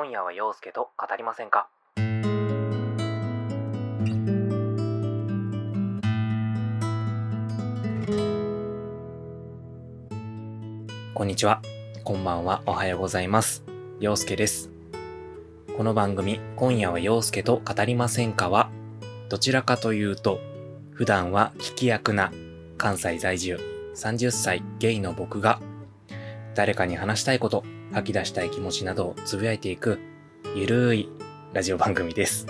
今夜は陽介と語りませんか？こんにちは。こんばんは。おはようございます。陽介です。この番組、今夜は陽介と語りませんかは、どちらかというと、普段は聞き役な関西在住30歳ゲイの僕が、誰かに話したいこと、吐き出したい気持ちなどをつぶやいていく、ゆるいラジオ番組です。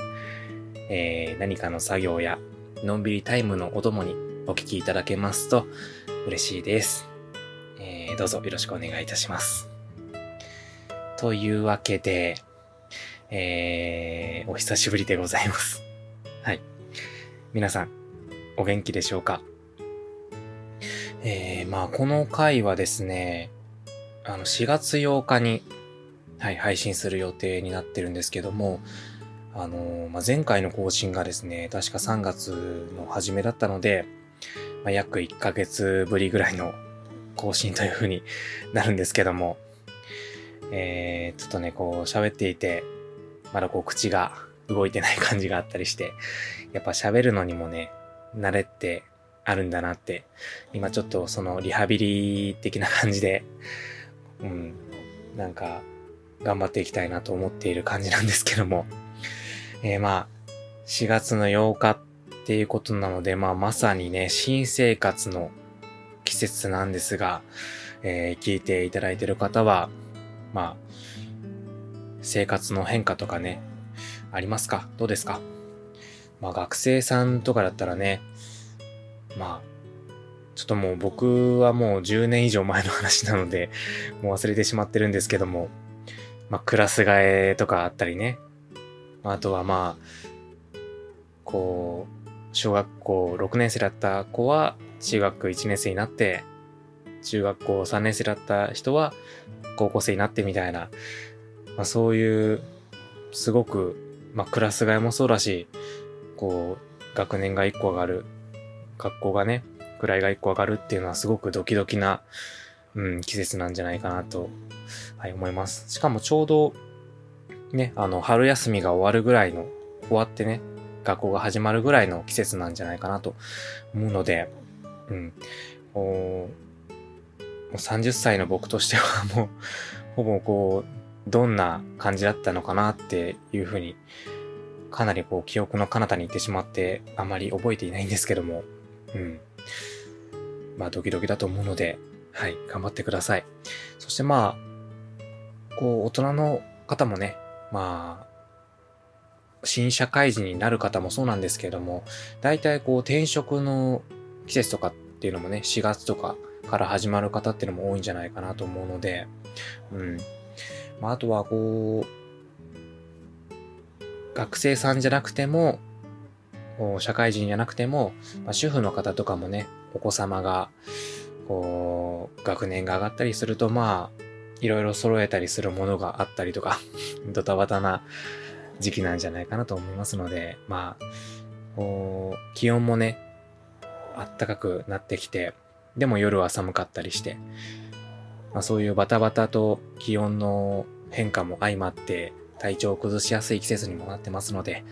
えー、何かの作業や、のんびりタイムのお供にお聞きいただけますと嬉しいです。えー、どうぞよろしくお願いいたします。というわけで、えー、お久しぶりでございます。はい。皆さん、お元気でしょうか？えー、まあ、この回はですね、あの、4月8日に、はい、配信する予定になってるんですけども、あのまあ、前回の更新がですね、確か3月の初めだったので、まあ、約1ヶ月ぶりぐらいの更新という風になるんですけども、えー、ちょっとね、こう喋っていて、まだこう口が動いてない感じがあったりして、やっぱ喋るのにもね、慣れてあるんだなって、今ちょっとそのリハビリ的な感じで、うん、なんか頑張っていきたいなと思っている感じなんですけども、えー、まあ、4月の8日っていうことなので、まあまさにね、新生活の季節なんですが、えー聞いていただいている方は、まあ、生活の変化とかね、ありますか？どうですか？まあ学生さんとかだったらね、まあ、ちょっともう僕はもう10年以上前の話なので、もう忘れてしまってるんですけども、まあクラス替えとかあったりね、あとはまあ、こう、小学校6年生だった子は中学1年生になって、中学校3年生だった人は高校生になってみたいな、まあそういう、すごく、まあクラス替えもそうだし、こう、学年が1個上がる、学校がね、位が1個上がるっていうのはすごくドキドキな、うん、季節なんじゃないかなと、はい、思います。しかもちょうど、ね、あの、春休みが終わるぐらいの、終わってね、学校が始まるぐらいの季節なんじゃないかなと思うので、うん。おもう30歳の僕としては もう、ほぼこう、どんな感じだったのかなっていうふうに、かなりこう、記憶の彼方に行ってしまって、あまり覚えていないんですけども、うん。まあ、ドキドキだと思うので、はい、頑張ってください。そしてまあ、こう、大人の方もね、まあ、新社会人になる方もそうなんですけれども、大体こう転職の季節とかっていうのもね、4月とかから始まる方っていうのも多いんじゃないかなと思うので、うん。まあ、あとはこう、学生さんじゃなくても、社会人じゃなくても、まあ、主婦の方とかもね、お子様が、こう、学年が上がったりすると、まあ、いろいろ揃えたりするものがあったりとか、ドタバタな時期なんじゃないかなと思いますので、まあ、気温もね、暖かくなってきて、でも夜は寒かったりして、まあ、そういうバタバタと気温の変化も相まって、体調を崩しやすい季節にもなってますので、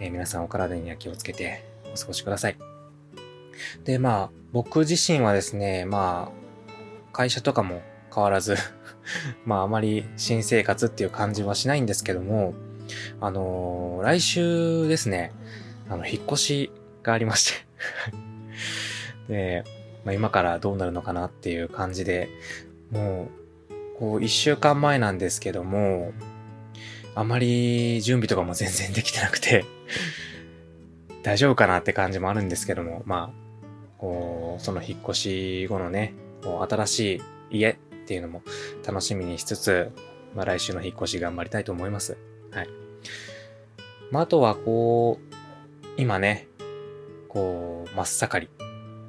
えー皆さんお体には気をつけてお過ごしください。で、まあ、僕自身はですね、まあ、会社とかも変わらず、まあ、あまり新生活っていう感じはしないんですけども、あのー来週ですね、あの、引っ越しがありまして。で、まあ、今からどうなるのかなっていう感じで、もう、こう、一週間前なんですけども、あまり準備とかも全然できてなくて、大丈夫かなって感じもあるんですけども、まあ、その引っ越し後のね、こう新しい家っていうのも楽しみにしつつ、まあ来週の引っ越し頑張りたいと思います。はい。まああとはこう、今ね、こう、真っ盛り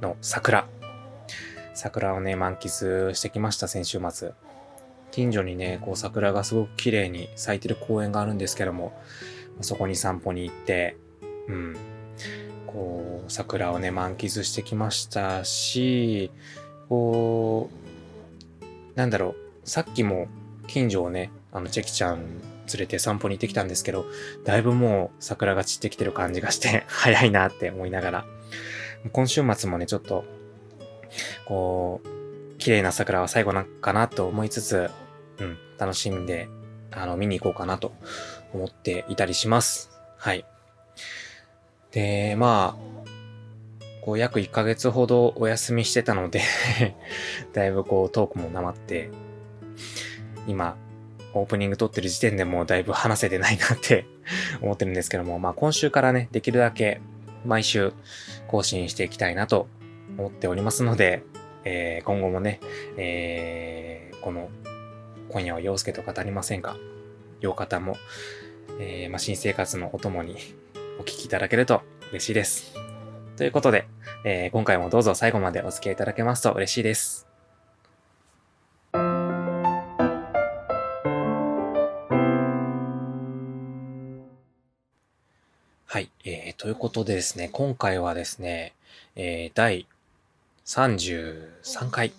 の桜。桜をね、満喫してきました、先週末。近所にね、こう桜がすごく綺麗に咲いてる公園があるんですけども、そこに散歩に行って、うん。こう、桜をね、満喫してきましたし、こう、なんだろう、さっきも近所をね、あの、チェキちゃん連れて散歩に行ってきたんですけど、だいぶもう桜が散ってきてる感じがして 早いなって思いながら、今週末もね、ちょっと、こう、綺麗な桜は最後なんかなと思いつつ、うん、楽しんで、あの、見に行こうかなと思っていたりします。はい。で、まあ、こう約1ヶ月ほどお休みしてたので だいぶこうトークもなまって、今、オープニング撮ってる時点でもうだいぶ話せてないなって 思ってるんですけども、まあ今週からね、できるだけ毎週更新していきたいなと思っておりますので、えー、今後もね、えー、この今夜は陽介と語りませんか洋方も、えー、まあ、新生活のお供にお聞きいただけると嬉しいです。ということで、えー、今回もどうぞ最後までお付き合いいただけますと嬉しいです。はい、えー、ということでですね、今回はですね、えー、第33回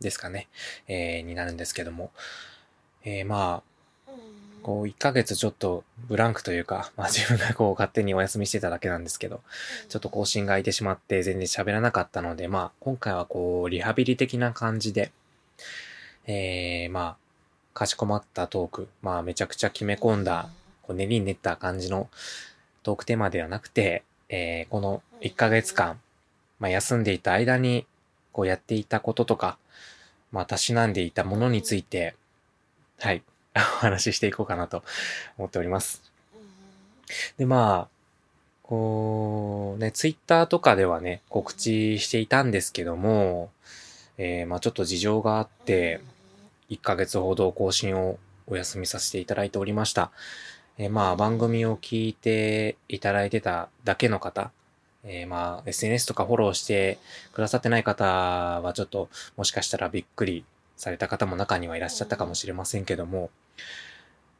ですかね、えー、になるんですけども、えー、まあ、こう、1ヶ月ちょっとブランクというか、まあ自分がこう勝手にお休みしてただけなんですけど、ちょっと更新が空いてしまって全然喋らなかったので、まあ今回はこう、リハビリ的な感じで、えー、まあ、かしこまったトーク、まあめちゃくちゃ決め込んだ、こう練りに練った感じのトークテーマではなくて、えー、この1ヶ月間、まあ休んでいた間に、こうやっていたこととか、まあ、たしなんでいたものについて、はい、お話ししていこうかなと思っております。で、まあ、こう、ね、ツイッターとかではね、告知していたんですけども、えー、まあちょっと事情があって、1ヶ月ほど更新をお休みさせていただいておりました。えー、まあ番組を聞いていただいてただけの方、えー、まあ SNS とかフォローしてくださってない方はちょっともしかしたらびっくりされた方も中にはいらっしゃったかもしれませんけども、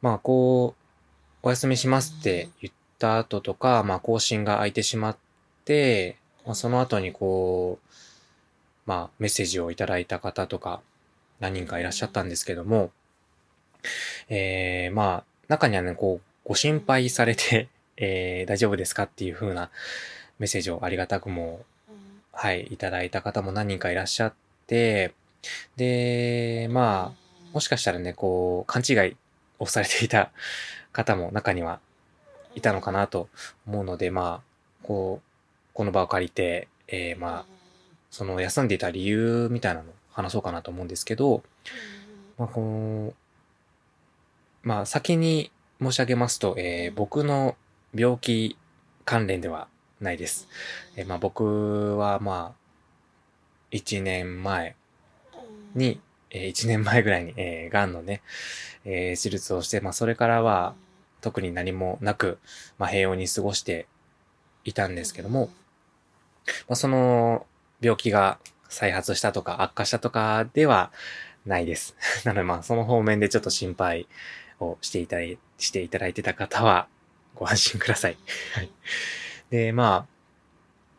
まあこう、お休みしますって言った後とか、まあ更新が空いてしまって、まあ、その後にこう、まあメッセージをいただいた方とか何人かいらっしゃったんですけども、えー、まあ中にはね、こう、ご心配されて、えー、大丈夫ですかっていう風なメッセージをありがたくも、はい、いただいた方も何人かいらっしゃって、で、まあ、もしかしたらね、こう、勘違いをされていた方も中にはいたのかなと思うので、まあ、こう、この場を借りて、えー、まあ、その休んでいた理由みたいなのを話そうかなと思うんですけど、まあ、こう、まあ、先に申し上げますと、えー、僕の病気関連ではないです。えまあ僕はまあ、1年前に、えー、1年前ぐらいに、えー、癌のね、えー、手術をして、まあそれからは特に何もなく、まあ平穏に過ごしていたんですけども、まあその病気が再発したとか悪化したとかではないです。なのでまあその方面でちょっと心配をしていただいしていただいてた方はご安心ください。はい。で、ま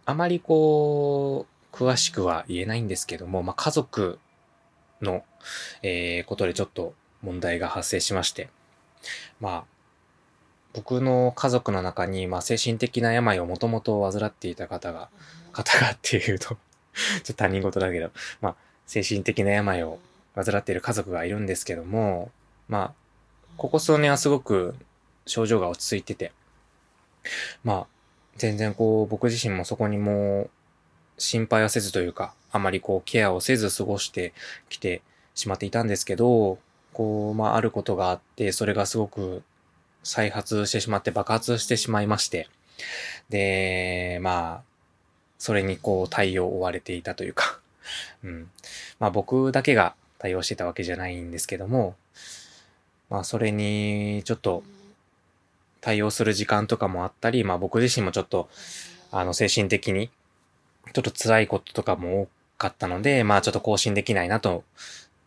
あ、あまりこう、詳しくは言えないんですけども、まあ、家族の、えー、ことでちょっと問題が発生しまして、まあ、僕の家族の中に、まあ、精神的な病をもともと患っていた方が、方がっていうと ちょっと他人事だけど、まあ、精神的な病を患っている家族がいるんですけども、まあ、ここ数年はすごく症状が落ち着いてて、まあ、全然こう、僕自身もそこにも心配はせずというか、あまりこう、ケアをせず過ごしてきてしまっていたんですけど、こう、まあ、あることがあって、それがすごく再発してしまって爆発してしまいまして、で、まあ、それにこう、対応を追われていたというか、うん。まあ、僕だけが対応してたわけじゃないんですけども、まあ、それに、ちょっと、対応する時間とかもあったり、まあ僕自身もちょっと、あの、精神的に、ちょっと辛いこととかも多かったので、まあちょっと更新できないなと、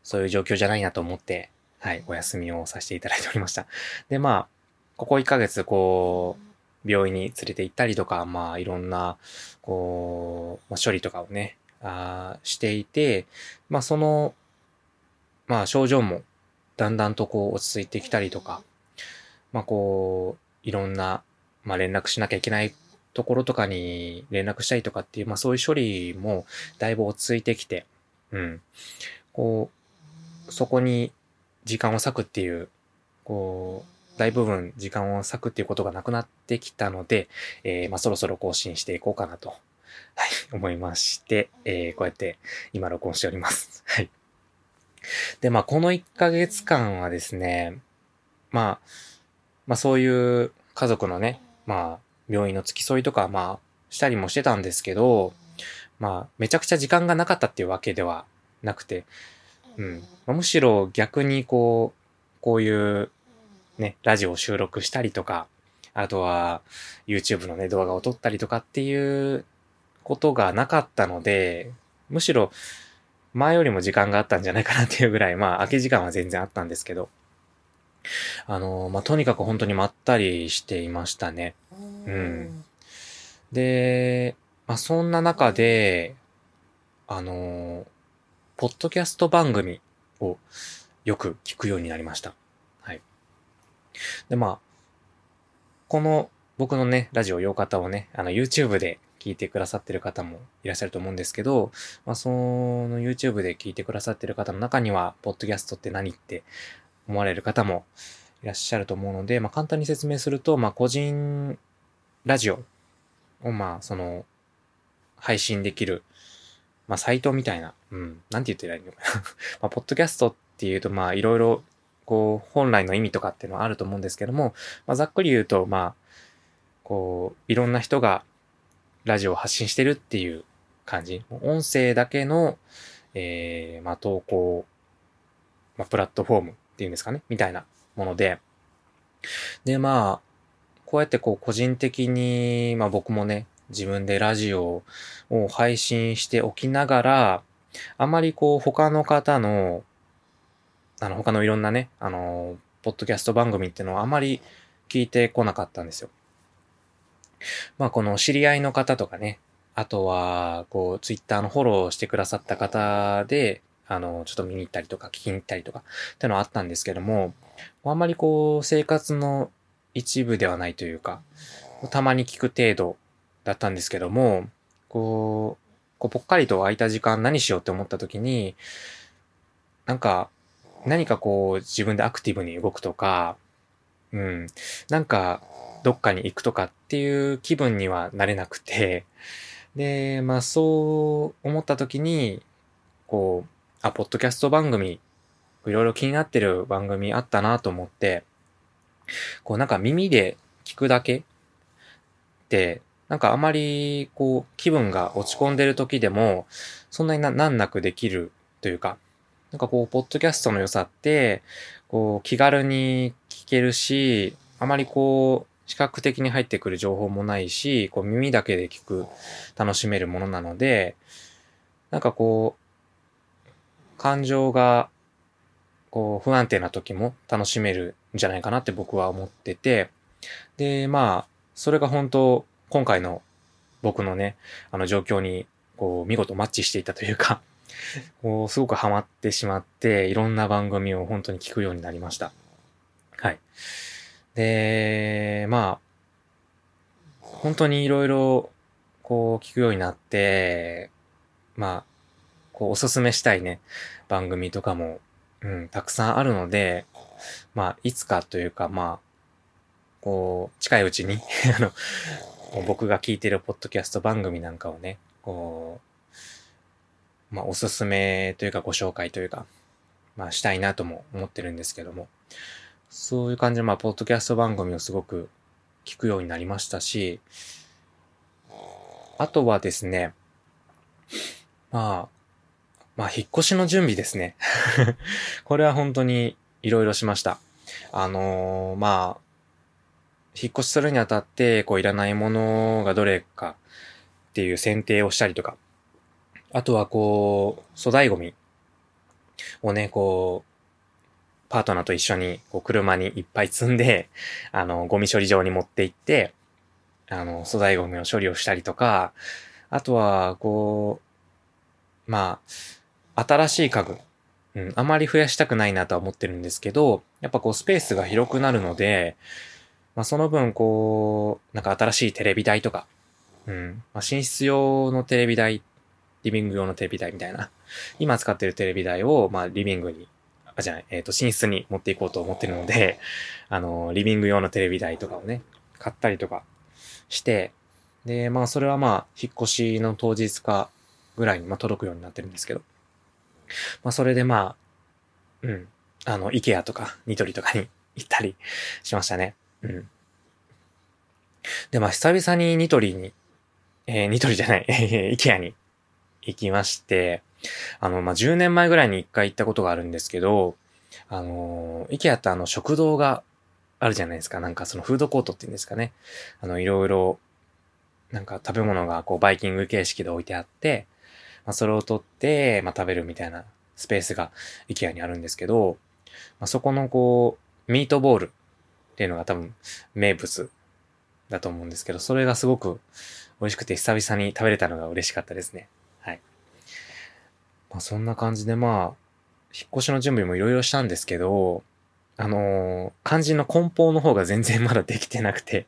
そういう状況じゃないなと思って、はい、お休みをさせていただいておりました。で、まあ、ここ1ヶ月、こう、病院に連れて行ったりとか、まあいろんな、こう、まあ、処理とかをね、あしていて、まあその、まあ症状もだんだんとこう落ち着いてきたりとか、まあこう、いろんな、まあ連絡しなきゃいけないところとかに連絡したりとかっていう、まあそういう処理もだいぶ落ち着いてきて、うん。こう、そこに時間を割くっていう、こう、大部分時間を割くっていうことがなくなってきたので、えー、まあそろそろ更新していこうかなと、はい、思いまして、えー、こうやって今録音しております。はい。で、まあこの1ヶ月間はですね、まあ、まあそういう家族のね、まあ病院の付き添いとか、まあしたりもしてたんですけど、まあめちゃくちゃ時間がなかったっていうわけではなくて、うん。むしろ逆にこう、こういうね、ラジオを収録したりとか、あとは YouTube のね、動画を撮ったりとかっていうことがなかったので、むしろ前よりも時間があったんじゃないかなっていうぐらい、まあ空き時間は全然あったんですけど、あの、まあとにかく本当にまったりしていましたね。うん。で、まあそんな中で、あの、ポッドキャスト番組をよく聞くようになりました。はい。で、まあ、この僕のね、ラジオ洋方をね、あの YouTube で聞いてくださってる方もいらっしゃると思うんですけど、まあ、その YouTube で聞いてくださってる方の中には、ポッドキャストって何って思われる方もいらっしゃると思うので、まあ、簡単に説明すると、まあ、個人ラジオを、まあ、その、配信できる、まあ、サイトみたいな、うん、なんて言ってらいいの？か なまあ、ポッドキャストっていうと、まあ、いろいろ、こう、本来の意味とかっていうのはあると思うんですけども、まあ、ざっくり言うと、まあ、こう、いろんな人がラジオを発信してるっていう感じ。音声だけの、えー、まあ、投稿、まあ、プラットフォームっていうんですかね、みたいなもので、で、まあ、こうやってこう個人的に、まあ僕もね、自分でラジオを配信しておきながら、あまりこう他の方の、あの他のいろんなね、あの、ポッドキャスト番組っていうのはあまり聞いてこなかったんですよ。まあこの知り合いの方とかね、あとは、こう、ツイッターのフォローしてくださった方で、あの、ちょっと見に行ったりとか聞きに行ったりとかってのはあったんですけども、あんまりこう、生活の一部ではないというか、たまに聞く程度だったんですけども、こう、こうぽっかりと空いた時間何しようって思った時に、なんか、何かこう自分でアクティブに動くとか、うん、なんかどっかに行くとかっていう気分にはなれなくて、で、まあそう思った時に、こう、あ、ポッドキャスト番組、いろいろ気になってる番組あったなと思って、こうなんか耳で聞くだけって、なんかあまりこう気分が落ち込んでる時でも、そんなにな難なくできるというか、なんかこう、ポッドキャストの良さって、こう、気軽に聞けるし、あまりこう、視覚的に入ってくる情報もないし、こう耳だけで聞く、楽しめるものなので、なんかこう、感情がこう不安定な時も楽しめるんじゃないかなって僕は思ってて、で、まあ、それが本当、今回の僕のね、あの状況に、こう、見事マッチしていたというか こう、すごくハマってしまって、いろんな番組を本当に聞くようになりました。はい。で、まあ、本当にいろいろ、こう、聞くようになって、まあ、こう、おすすめしたいね、番組とかも、うん、たくさんあるので、まあ、いつかというか、まあ、こう、近いうちに あの、僕が聞いてるポッドキャスト番組なんかをね、こう、まあ、おすすめというかご紹介というか、まあ、したいなとも思ってるんですけども、そういう感じで、まあ、ポッドキャスト番組をすごく聞くようになりましたし、あとはですね、まあ、まあ、引っ越しの準備ですね。これは本当に色々しました。あのー、まあ、引っ越しするにあたって、こう、いらないものがどれかっていう選定をしたりとか、あとはこう、粗大ゴミをね、こう、パートナーと一緒に、こう、車にいっぱい積んで、あの、ゴミ処理場に持って行って、あの、粗大ゴミの処理をしたりとか、あとは、こう、まあ、新しい家具。うん、あまり増やしたくないなとは思ってるんですけど、やっぱこうスペースが広くなるので、まあその分こう、なんか新しいテレビ台とか、うん、まあ寝室用のテレビ台、リビング用のテレビ台みたいな、今使ってるテレビ台を、まあリビングに、あ、じゃない、えっ、ー、と寝室に持っていこうと思ってるので、あの、リビング用のテレビ台とかをね、買ったりとかして、で、まあそれはまあ、引っ越しの当日かぐらいに、まあ届くようになってるんですけど、まあ、それでまあ、うん。あの、イケアとか、ニトリとかに 行ったりしましたね。うん。で、まあ、久々にニトリに、えー、ニトリじゃない、えイケアに行きまして、あの、まあ、10年前ぐらいに一回行ったことがあるんですけど、あの、イケアってあの、食堂があるじゃないですか。なんかそのフードコートっていうんですかね。あの、いろいろ、なんか食べ物がこう、バイキング形式で置いてあって、まあ、それを取って、まあ、食べるみたいなスペースが IKEA にあるんですけど、まあ、そこのこう、ミートボールっていうのが多分名物だと思うんですけど、それがすごく美味しくて久々に食べれたのが嬉しかったですね。はい。まあ、そんな感じでまあ、引っ越しの準備もいろいろしたんですけど、あのー、肝心の梱包の方が全然まだできてなくて、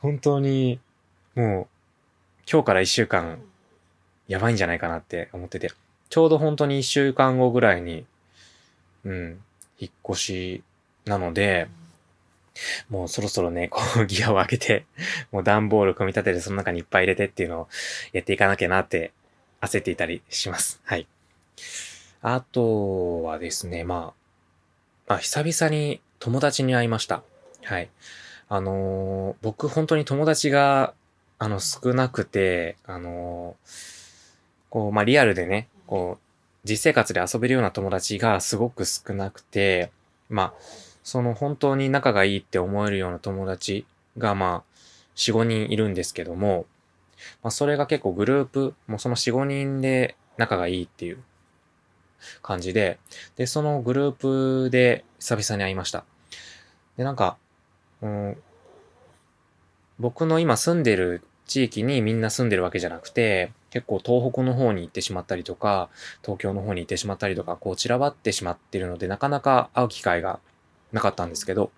本当に、もう、今日から一週間やばいんじゃないかなって思ってて、ちょうど本当に一週間後ぐらいに、うん、引っ越しなので、もうそろそろね、こう ギアを上げて、もう段ボール組み立ててその中にいっぱい入れてっていうのをやっていかなきゃなって焦っていたりします。はい。あとはですね、まあ、まあ、久々に友達に会いました。はい。あのー、僕本当に友達が、あの、少なくて、あのーこう、まあ、リアルでね、こう、実生活で遊べるような友達がすごく少なくて、まあ、その本当に仲がいいって思えるような友達が、まあ、4、5人いるんですけども、まあ、それが結構グループ、もうその4、5人で仲がいいっていう感じで、で、そのグループで久々に会いました。で、なんか、うん、僕の今住んでる地域にみんな住んでるわけじゃなくて、結構東北の方に行ってしまったりとか、東京の方に行ってしまったりとか、こう散らばってしまってるので、なかなか会う機会がなかったんですけど、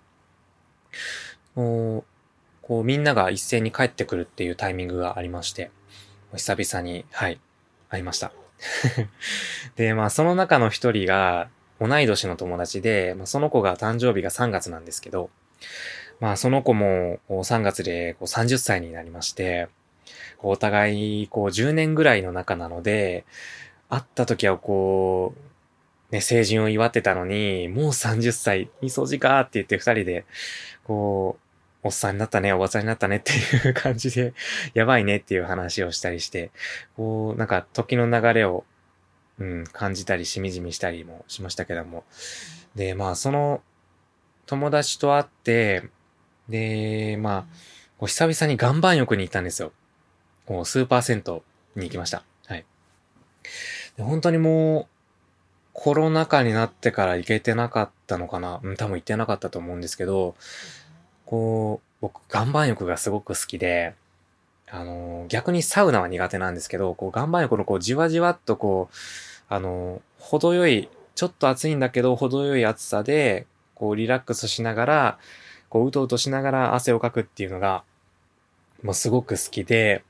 こう、みんなが一斉に帰ってくるっていうタイミングがありまして、久々に、はい、会いました。で、まあその中の一人が同い年の友達で、まあ、その子が誕生日が3月なんですけど、まあその子も3月でこう30歳になりまして、お互いこう10年ぐらいの仲なので、会った時はこう、ね、成人を祝ってたのに、もう30歳、いい掃除かって言って二人で、こう、おっさんになったね、おばさんになったねっていう感じで、やばいねっていう話をしたりして、こう、なんか時の流れを、うん、感じたりしみじみしたりもしましたけども。で、まあ、その友達と会って、で、まあ、こう久々に岩盤浴に行ったんですよ。こうスーパー銭湯に行きました。はい。で本当にもう、コロナ禍になってから行けてなかったのかなうん、多分行ってなかったと思うんですけど、こう、僕、岩盤浴がすごく好きで、あのー、逆にサウナは苦手なんですけど、こう、岩盤浴のこう、じわじわっとこう、あのー、程よい、ちょっと暑いんだけど、程よい暑さで、こう、リラックスしながら、こう、うとうとしながら汗をかくっていうのが、もうすごく好きで、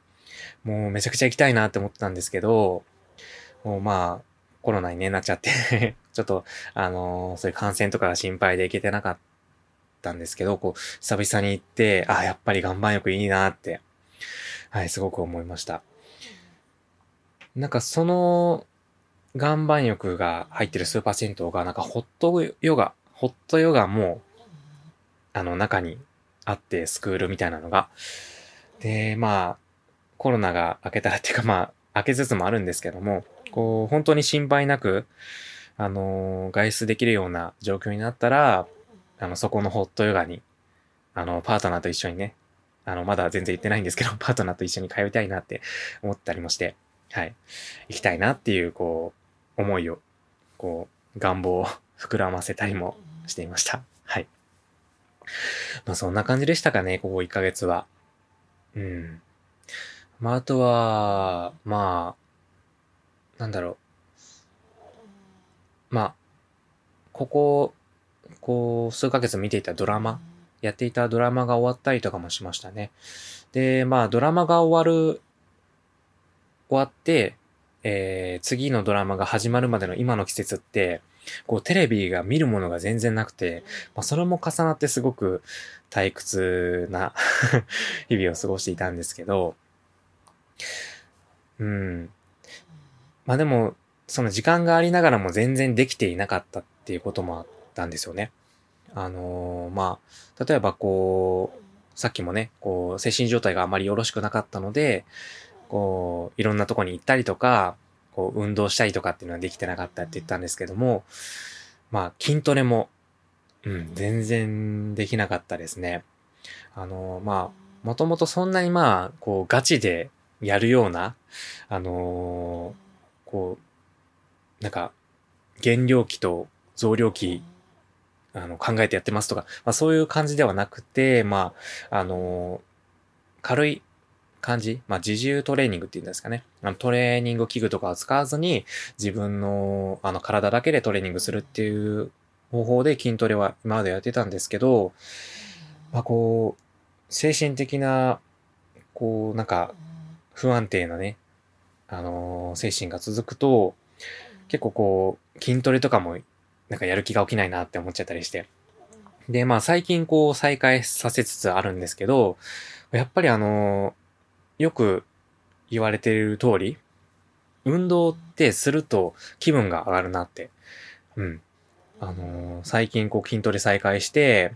もうめちゃくちゃ行きたいなって思ってたんですけど、もうまあ、コロナにね、なっちゃって ちょっと、あのー、そういう感染とかが心配で行けてなかったんですけど、こう、久々に行って、あ、やっぱり岩盤浴いいなって、はい、すごく思いました。なんかその、岩盤浴が入ってるスーパー銭湯が、なんかホットヨガ、ホットヨガも、あの、中にあって、スクールみたいなのが。で、まあ、コロナが明けたらっていうか、まあ、明けつつもあるんですけども、こう、本当に心配なく、あのー、外出できるような状況になったら、あの、そこのホットヨガに、あの、パートナーと一緒にね、あの、まだ全然行ってないんですけど、パートナーと一緒に通いたいなって思ったりもして、はい。行きたいなっていう、こう、思いを、こう、願望を 膨らませたりもしていました。まあそんな感じでしたかね、ここ1ヶ月は。うん。まああとは、まあ、なんだろう。まあ、ここ、こう、数ヶ月見ていたドラマ、やっていたドラマが終わったりとかもしましたね。で、まあ、ドラマが終わる、終わって、えー、次のドラマが始まるまでの今の季節って、こう、テレビが見るものが全然なくて、まあ、それも重なってすごく退屈な 日々を過ごしていたんですけど、うん。まあでも、その時間がありながらも全然できていなかったっていうこともあったんですよね。あのー、まあ、例えばこう、さっきもね、こう、精神状態があまりよろしくなかったので、こう、いろんなとこに行ったりとか、こう、運動したりとかっていうのはできてなかったって言ったんですけども、まあ、筋トレも、うん、全然できなかったですね。あの、まあ、もともとそんなにまあ、こう、ガチでやるような、あのー、こう、なんか、減量期と増量期、あの、考えてやってますとか、まあそういう感じではなくて、まあ、あのー、軽い感じ、まあ、自重トレーニングっていうんですかね。あのトレーニング器具とかを使わずに、自分の、あの、体だけでトレーニングするっていう方法で筋トレは今までやってたんですけど、まあ、こう、精神的な、こう、なんか、不安定なね、あのー、精神が続くと、結構こう、筋トレとかも、なんかやる気が起きないなって思っちゃったりして。で、まあ最近こう再開させつつあるんですけど、やっぱりあのーよく言われている通り、運動ってすると気分が上がるなって。うん。あのー、最近こう筋トレ再開して、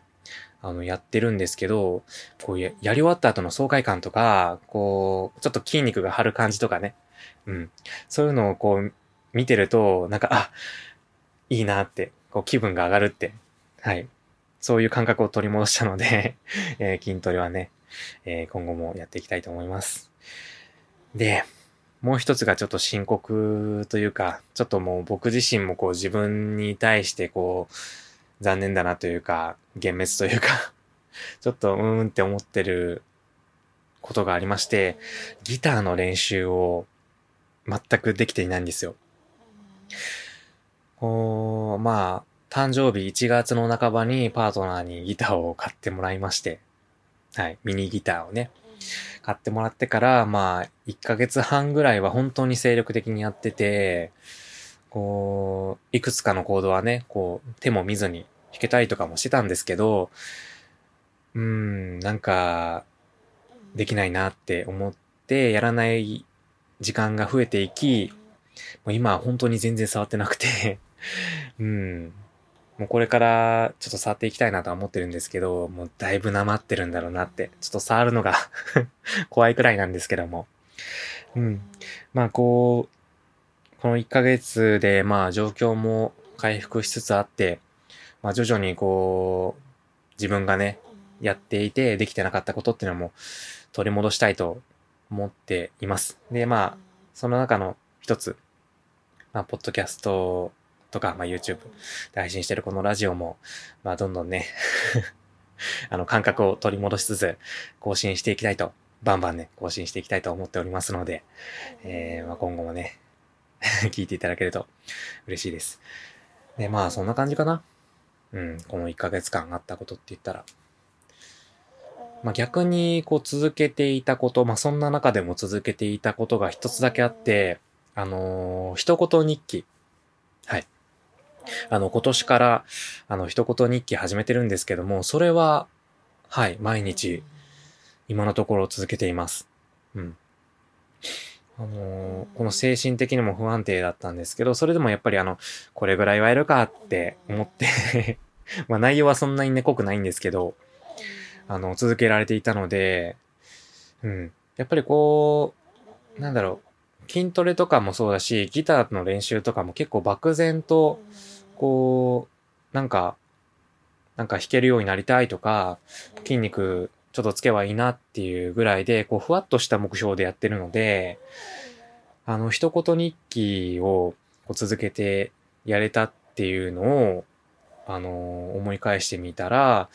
あの、やってるんですけど、こうや、やり終わった後の爽快感とか、こう、ちょっと筋肉が張る感じとかね。うん。そういうのをこう、見てると、なんか、あ、いいなって、こう気分が上がるって。はい。そういう感覚を取り戻したので えー、筋トレはね、えー、今後もやっていきたいと思います。で、もう一つがちょっと深刻というか、ちょっともう僕自身もこう自分に対してこう、残念だなというか、幻滅というか ちょっとうーんって思ってることがありまして、ギターの練習を全くできていないんですよ。こう、まあ、誕生日1月の半ばにパートナーにギターを買ってもらいまして、はい、ミニギターをね、買ってもらってから、まあ、1ヶ月半ぐらいは本当に精力的にやってて、こう、いくつかのコードはね、こう、手も見ずに弾けたりとかもしてたんですけど、うーん、なんか、できないなって思って、やらない時間が増えていき、もう今は本当に全然触ってなくて うん、もうこれからちょっと触っていきたいなとは思ってるんですけど、もうだいぶなまってるんだろうなって、ちょっと触るのが 怖いくらいなんですけども。うん。まあこう、この1ヶ月でまあ状況も回復しつつあって、まあ徐々にこう、自分がね、やっていてできてなかったことっていうのも取り戻したいと思っています。で、まあ、その中の一つ、まあ、ポッドキャストとか、まあ、YouTube で配信してるこのラジオも、まあ、どんどんね あの、感覚を取り戻しつつ、更新していきたいと、バンバンね、更新していきたいと思っておりますので、えー、まあ、今後もね 聞いていただけると嬉しいです。で、まあ、そんな感じかな。うん、この1ヶ月間あったことって言ったら。まあ、逆に、こう、続けていたこと、まあ、そんな中でも続けていたことが一つだけあって、あのー、一言日記。はい。あの、今年から、あの、一言日記始めてるんですけども、それは、はい、毎日、今のところ続けています。うん。あのー、この精神的にも不安定だったんですけど、それでもやっぱりあの、これぐらいはやるかって思って まあ内容はそんなにね、濃くないんですけど、あの、続けられていたので、うん。やっぱりこう、なんだろう、筋トレとかもそうだし、ギターの練習とかも結構漠然と、こう、なんか、なんか弾けるようになりたいとか、筋肉ちょっとつけばいいなっていうぐらいで、こう、ふわっとした目標でやってるので、あの、一言日記をこう続けてやれたっていうのを、あの、思い返してみたら、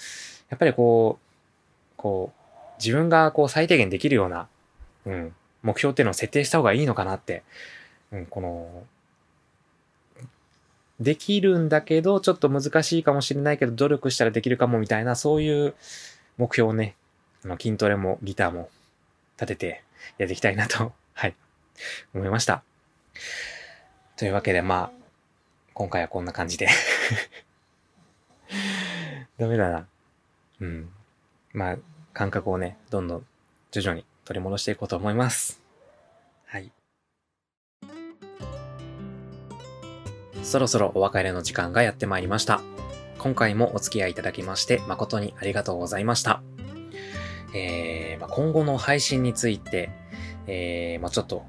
やっぱりこう、こう、自分がこう最低限できるような、うん、目標っていうのを設定した方がいいのかなって、うん、この、できるんだけど、ちょっと難しいかもしれないけど、努力したらできるかもみたいな、そういう目標をね、あの、筋トレもギターも立ててやっていきたいなと、はい、思いました。というわけで、まあ、今回はこんな感じで ダメだな。うん。まあ、感覚をね、どんどん徐々に取り戻していこうと思います。はい。そろそろお別れの時間がやってまいりました。今回もお付き合いいただきまして誠にありがとうございました。えー、まあ、今後の配信について、えー、まあ、ちょっと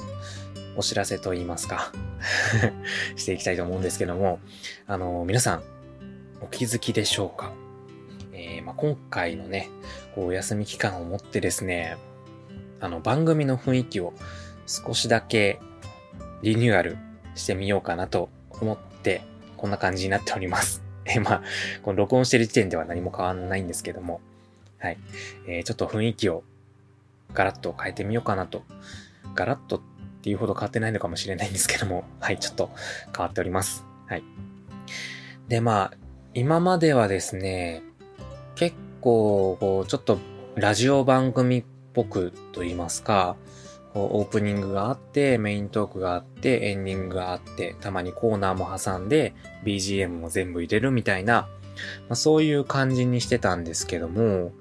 お知らせと言いますか していきたいと思うんですけども、あのー、皆さん、お気づきでしょうか？えー、まあ、今回のね、こう、お休み期間をもってですね、あの、番組の雰囲気を少しだけリニューアルしてみようかなと思って、こんな感じになっております。え、まあ、この録音してる時点では何も変わんないんですけども、はい。えー、ちょっと雰囲気をガラッと変えてみようかなと。ガラッとっていうほど変わってないのかもしれないんですけども、はい、ちょっと変わっております。はい。で、まあ、今まではですね、結構、こう、ちょっとラジオ番組っぽくと言いますか、オープニングがあって、メイントークがあって、エンディングがあって、たまにコーナーも挟んで、BGM も全部入れるみたいな、まあ、そういう感じにしてたんですけども、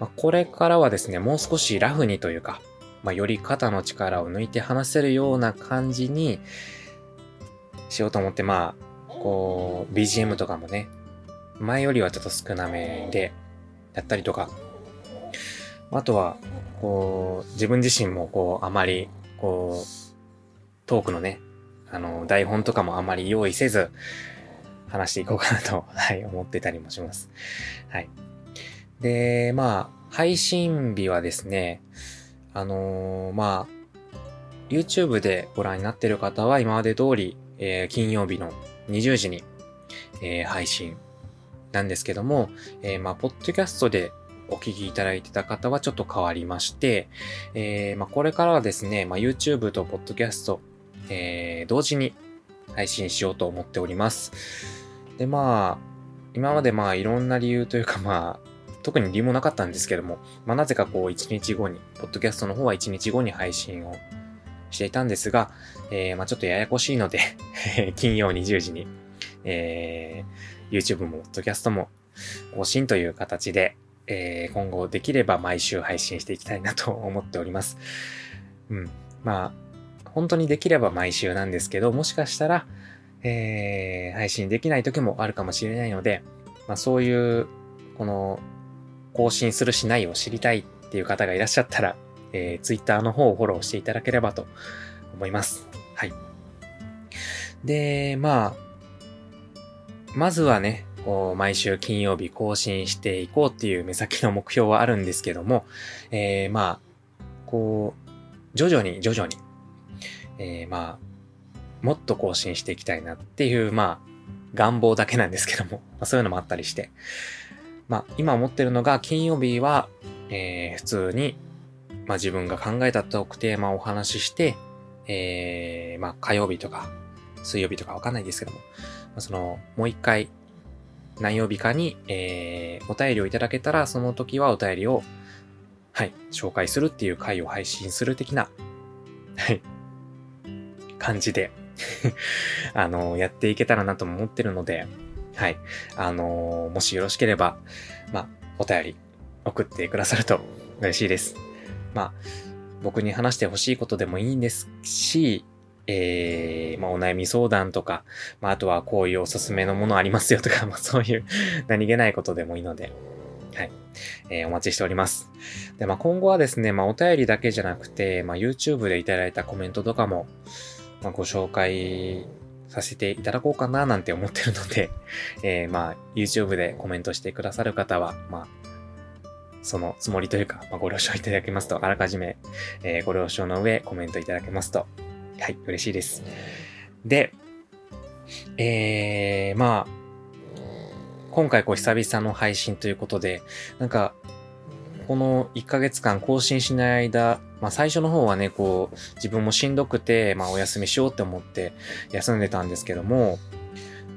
まあ、これからはですね、もう少しラフにというか、まあ、より肩の力を抜いて話せるような感じにしようと思って、まあ、こう、BGM とかもね、前よりはちょっと少なめでやったりとか、あとは、こう、自分自身もこう、あまり、こう、トークのね、あの、台本とかもあまり用意せず、話していこうかなと、はい、思ってたりもします。はい。で、まあ、配信日はですね、あのー、まあ、YouTube でご覧になってる方は今まで通り、えー、金曜日の20時に、えー、配信なんですけども、え、まあ、ポッドキャストでお聞きいただいてた方はちょっと変わりまして、えー、まあ、これからはですね、まあ、YouTube とポッドキャスト、えー、同時に配信しようと思っております。で、まあ、今までまあいろんな理由というかまあ、特に理由もなかったんですけども、まあなぜかこう1日後に、ポッドキャストの方は1日後に配信をしていたんですが、えー、まあちょっとややこしいので 金曜20時に、えー、YouTube もポッドキャストも更新という形で、えー、今後できれば毎週配信していきたいなと思っております。うん。まあ、本当にできれば毎週なんですけど、もしかしたら、えー、配信できない時もあるかもしれないので、まあそういう、この、更新するしないを知りたいっていう方がいらっしゃったら、えー、Twitter の方をフォローしていただければと思います。はい。で、まあ、まずはね、こう、毎週金曜日更新していこうっていう目先の目標はあるんですけども、えー、まあ、こう、徐々に徐々に、えー、まあ、もっと更新していきたいなっていう、まあ、願望だけなんですけども、まあ、そういうのもあったりして、まあ、今思ってるのが、金曜日は、えー、普通に、まあ、自分が考えたトークテーマをお話しして、えー、まあ、火曜日とか、水曜日とかわかんないですけども、その、もう一回、何曜日かに、えー、お便りをいただけたら、その時はお便りを、はい、紹介するっていう回を配信する的な、はい、感じで あの、やっていけたらなとも思ってるので、はい。あのもしよろしければ、まあ、お便り送ってくださると 嬉しいです。まあ、僕に話してほしいことでもいいんですし、えー、まあ、お悩み相談とか、まあ、あとはこういうおすすめのものありますよとか、まあ、そういう何気ないことでもいいので、はい。えー、お待ちしております。で、まあ、今後はですね、まあ、お便りだけじゃなくて、まあ、YouTube でいただいたコメントとかも、まあ、ご紹介させていただこうかななんて思ってるので、えー、まあ、YouTube でコメントしてくださる方は、まあ、そのつもりというか、まあ、ご了承いただけますと、あらかじめ、えー、ご了承の上、コメントいただけますと、はい、嬉しいです。で、えー、まあ、今回こう久々の配信ということで、なんか、この1ヶ月間更新しない間、まあ最初の方はね、こう、自分もしんどくて、まあお休みしようって思って休んでたんですけども、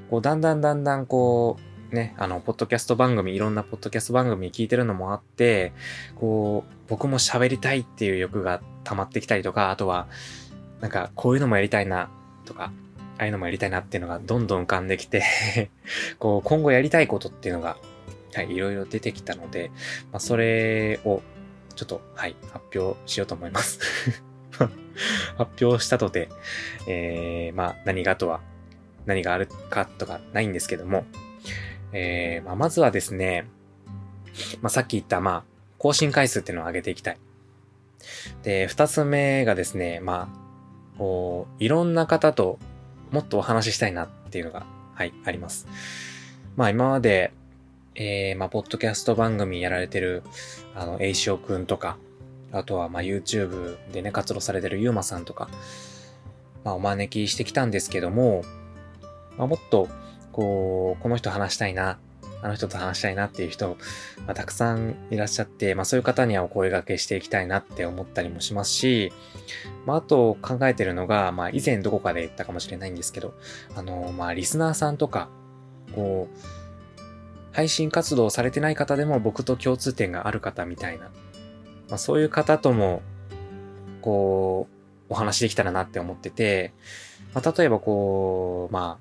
こう、だんだんだんだんこう、ね、あの、ポッドキャスト番組、いろんなポッドキャスト番組聞いてるのもあって、こう、僕も喋りたいっていう欲が溜まってきたりとか、あとは、なんか、こういうのもやりたいな、とか、ああいうのもやりたいなっていうのがどんどん浮かんできて こう、今後やりたいことっていうのが、はい、いろいろ出てきたので、まあ、それを、ちょっと、はい、発表しようと思います 発表したとて、えー、まあ、何がとは、何があるかとかないんですけども、えー、まあ、まずはですね、まあ、さっき言った、まあ、更新回数っていうのを上げていきたい。で、二つ目がですね、まあ、こう、いろんな方ともっとお話ししたいなっていうのが、はい、あります。まあ今まで、えー、まあ、ポッドキャスト番組やられてる、あの、エイシオくんとか、あとは、まあ、YouTube でね、活動されてるユーマさんとか、まあ、お招きしてきたんですけども、まあ、もっと、こう、この人話したいな、あの人と話したいなっていう人、まあ、たくさんいらっしゃって、まあ、そういう方にはお声掛けしていきたいなって思ったりもしますし、まあ、あと考えてるのが、まあ、以前どこかで言ったかもしれないんですけど、あの、まあ、リスナーさんとか、こう、配信活動されてない方でも僕と共通点がある方みたいな、まあ、そういう方とも、こう、お話できたらなって思ってて、まあ、例えばこう、ま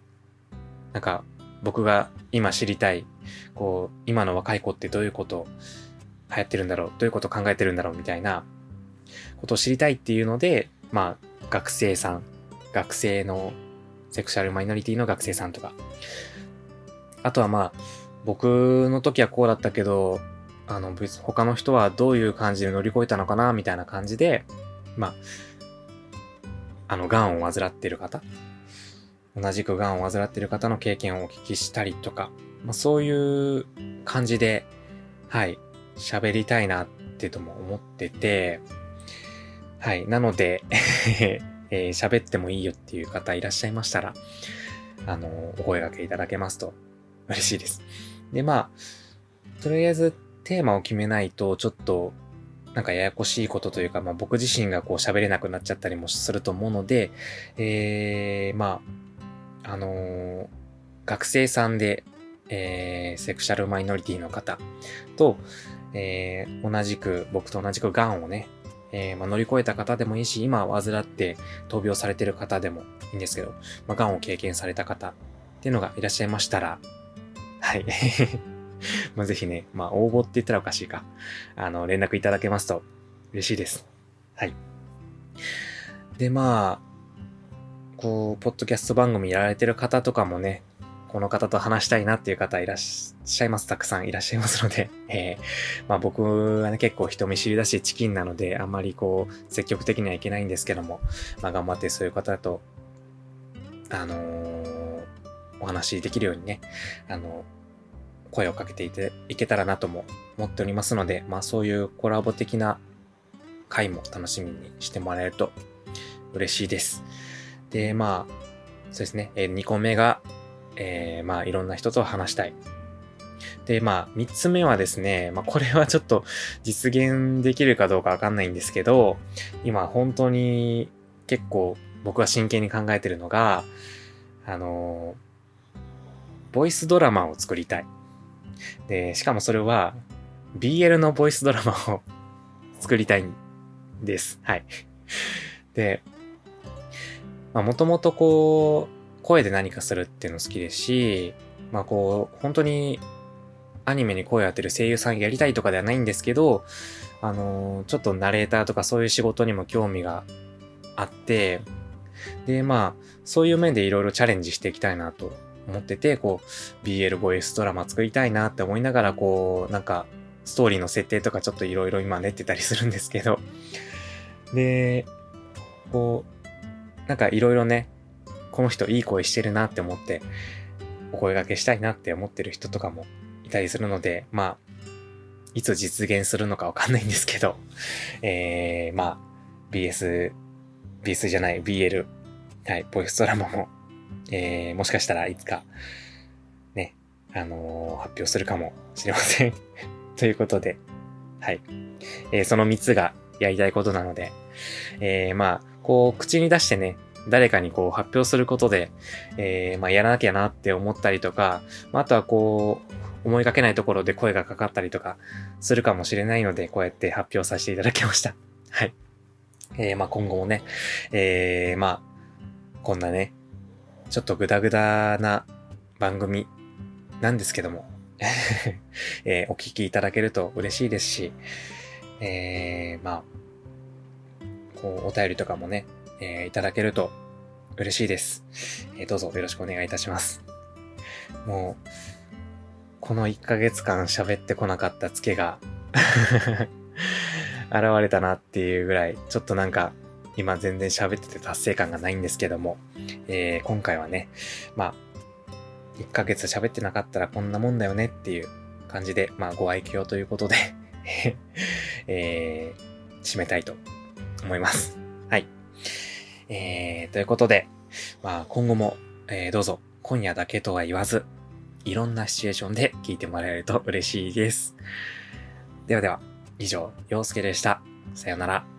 あ、なんか、僕が今知りたい、こう、今の若い子ってどういうこと流行ってるんだろう、どういうこと考えてるんだろうみたいなことを知りたいっていうので、まあ、学生さん、学生のセクシャルマイノリティの学生さんとか、あとはまあ、僕の時はこうだったけど、あの、別、他の人はどういう感じで乗り越えたのかな、みたいな感じで、まあ、あの、癌を患ってる方、同じく癌を患っている方の経験をお聞きしたりとか、まあ、そういう感じで、はい、喋りたいなってとも思ってて、はい、なので えー、喋ってもいいよっていう方いらっしゃいましたら、あの、お声掛けいただけますと嬉しいです。で、まあ、とりあえずテーマを決めないと、ちょっと、なんかややこしいことというか、まあ僕自身がこう喋れなくなっちゃったりもすると思うので、えー、まあ、あのー、学生さんで、えー、セクシャルマイノリティの方と、えー、同じく、僕と同じく癌をね、えー、まあ、乗り越えた方でもいいし、今患って闘病されてる方でもいいんですけど、まあ、癌を経験された方っていうのがいらっしゃいましたら、はい。まあ、ぜひね、まあ、応募って言ったらおかしいか。あの、連絡いただけますと嬉しいです。はい。で、まあ、こう、ポッドキャスト番組やられてる方とかもね、この方と話したいなっていう方いらっしゃいます。たくさんいらっしゃいますので、えー、まあ僕はね、結構人見知りだしチキンなので、あんまりこう、積極的にはいけないんですけども、まあ頑張ってそういう方と、あのー、お話できるようにね、あの声をかけていていけたらなとも思っておりますので、まあそういうコラボ的な回も楽しみにしてもらえると嬉しいです。で、まあ、そうですね、えー、2個目が、えー、まあいろんな人と話したい。で、まあ、3つ目はですね、まあこれはちょっと実現できるかどうかわかんないんですけど、今本当に結構僕は真剣に考えてるのが、あのボイスドラマを作りたい。で、しかもそれは BL のボイスドラマを 作りたいんです。はい。で、もともとこう、声で何かするっていうの好きですし、まあこう、本当にアニメに声を当てる声優さんやりたいとかではないんですけど、あのー、ちょっとナレーターとかそういう仕事にも興味があって、で、まあ、そういう面でいろいろチャレンジしていきたいなと思ってて、こう、BL ボイスドラマ作りたいなって思いながら、こう、なんか、ストーリーの設定とかちょっといろいろ今練ってたりするんですけど、で、こう、なんかいろいろね、この人いい声してるなって思って、お声掛けしたいなって思ってる人とかもいたりするので、まあ、いつ実現するのかわかんないんですけど、えー、まあ、BS、BS じゃない、BL、はい、ボイスドラマもえー、もしかしたらいつか、ね、あのー、発表するかもしれません ということで、はい。えー、その3つがやりたいことなので、えー、まあ、こう、口に出してね、誰かにこう発表することで、えー、まあ、やらなきゃなって思ったりとか、まあ、あとはこう、思いがけないところで声がかかったりとかするかもしれないので、こうやって発表させていただきました。はい。えー、まあ、今後もね、えー、まあ、こんなね、ちょっとグダグダな番組なんですけども、えー、お聞きいただけると嬉しいですし、えー、まあ、こう、お便りとかもね、えー、いただけると嬉しいです。えー、どうぞよろしくお願いいたします。もう、この1ヶ月間喋ってこなかったツケが 現れたなっていうぐらい、ちょっとなんか、今全然喋ってて達成感がないんですけども、えー、今回はね、まあ、1ヶ月喋ってなかったらこんなもんだよねっていう感じで、まあ、ご愛嬌ということで えー、締めたいと思います。はい。えー、ということで、まあ、今後も、えー、どうぞ、今夜だけとは言わず、いろんなシチュエーションで聞いてもらえると嬉しいです。ではでは、以上、陽介でした。さよなら。